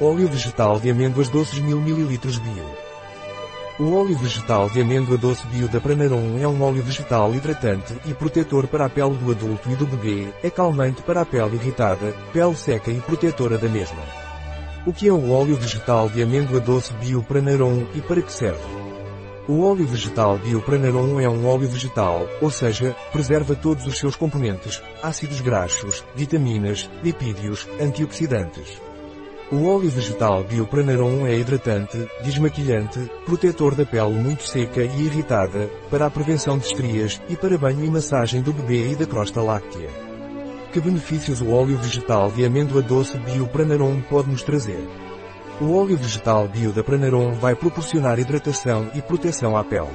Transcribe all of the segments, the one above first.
Óleo vegetal de amêndoas doces 1000 ml bio. O óleo vegetal de amêndoa doce bio da Pranarum é um óleo vegetal hidratante e protetor para a pele do adulto e do bebê, é calmante para a pele irritada, pele seca e protetora da mesma. O que é o óleo vegetal de amêndoa doce bio Pranarum e para que serve? O óleo vegetal Biopranarum é um óleo vegetal, ou seja, preserva todos os seus componentes, ácidos graxos, vitaminas, lipídios, antioxidantes. O óleo vegetal Biopranarum é hidratante, desmaquilhante, protetor da pele muito seca e irritada, para a prevenção de estrias e para banho e massagem do bebê e da crosta láctea. Que benefícios o óleo vegetal de amêndoa doce Biopranarum pode nos trazer? O óleo vegetal bio da vai proporcionar hidratação e proteção à pele.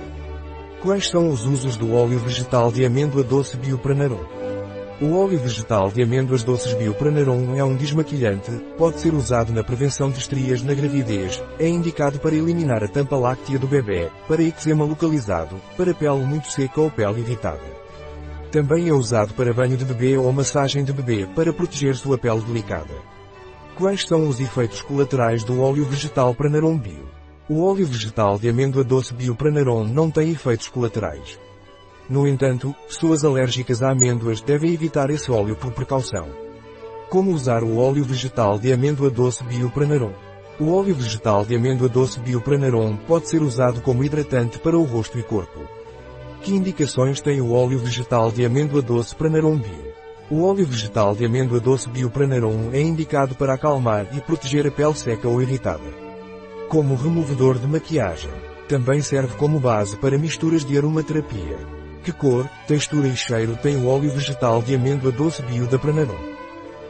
Quais são os usos do óleo vegetal de amêndoa doce bio Pranarum? O óleo vegetal de amêndoas doces bio Pranarum é um desmaquilhante, pode ser usado na prevenção de estrias na gravidez, é indicado para eliminar a tampa láctea do bebê, para eczema localizado, para pele muito seca ou pele irritada. Também é usado para banho de bebê ou massagem de bebê para proteger sua pele delicada. Quais são os efeitos colaterais do óleo vegetal Pranarum Bio? O óleo vegetal de amêndoa doce Bio Pranarum não tem efeitos colaterais. No entanto, pessoas alérgicas a amêndoas devem evitar esse óleo por precaução. Como usar o óleo vegetal de amêndoa doce Bio Pranarum? O óleo vegetal de amêndoa doce Bio Pranarum pode ser usado como hidratante para o rosto e corpo. Que indicações tem o óleo vegetal de amêndoa doce Pranarum Bio? O óleo vegetal de amêndoa doce Biopranarum é indicado para acalmar e proteger a pele seca ou irritada. Como removedor de maquiagem. Também serve como base para misturas de aromaterapia. Que cor, textura e cheiro tem o óleo vegetal de amêndoa doce Bio da Pranarum?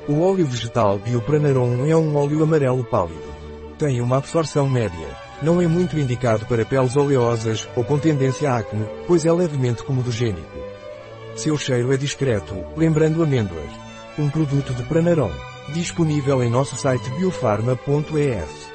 O óleo vegetal Biopranarum é um óleo amarelo pálido. Tem uma absorção média. Não é muito indicado para peles oleosas ou com tendência a acne, pois é levemente comedogênico. Seu cheiro é discreto, lembrando amêndoas. Um produto de Pranarom. Disponível em nosso site biofarma.es.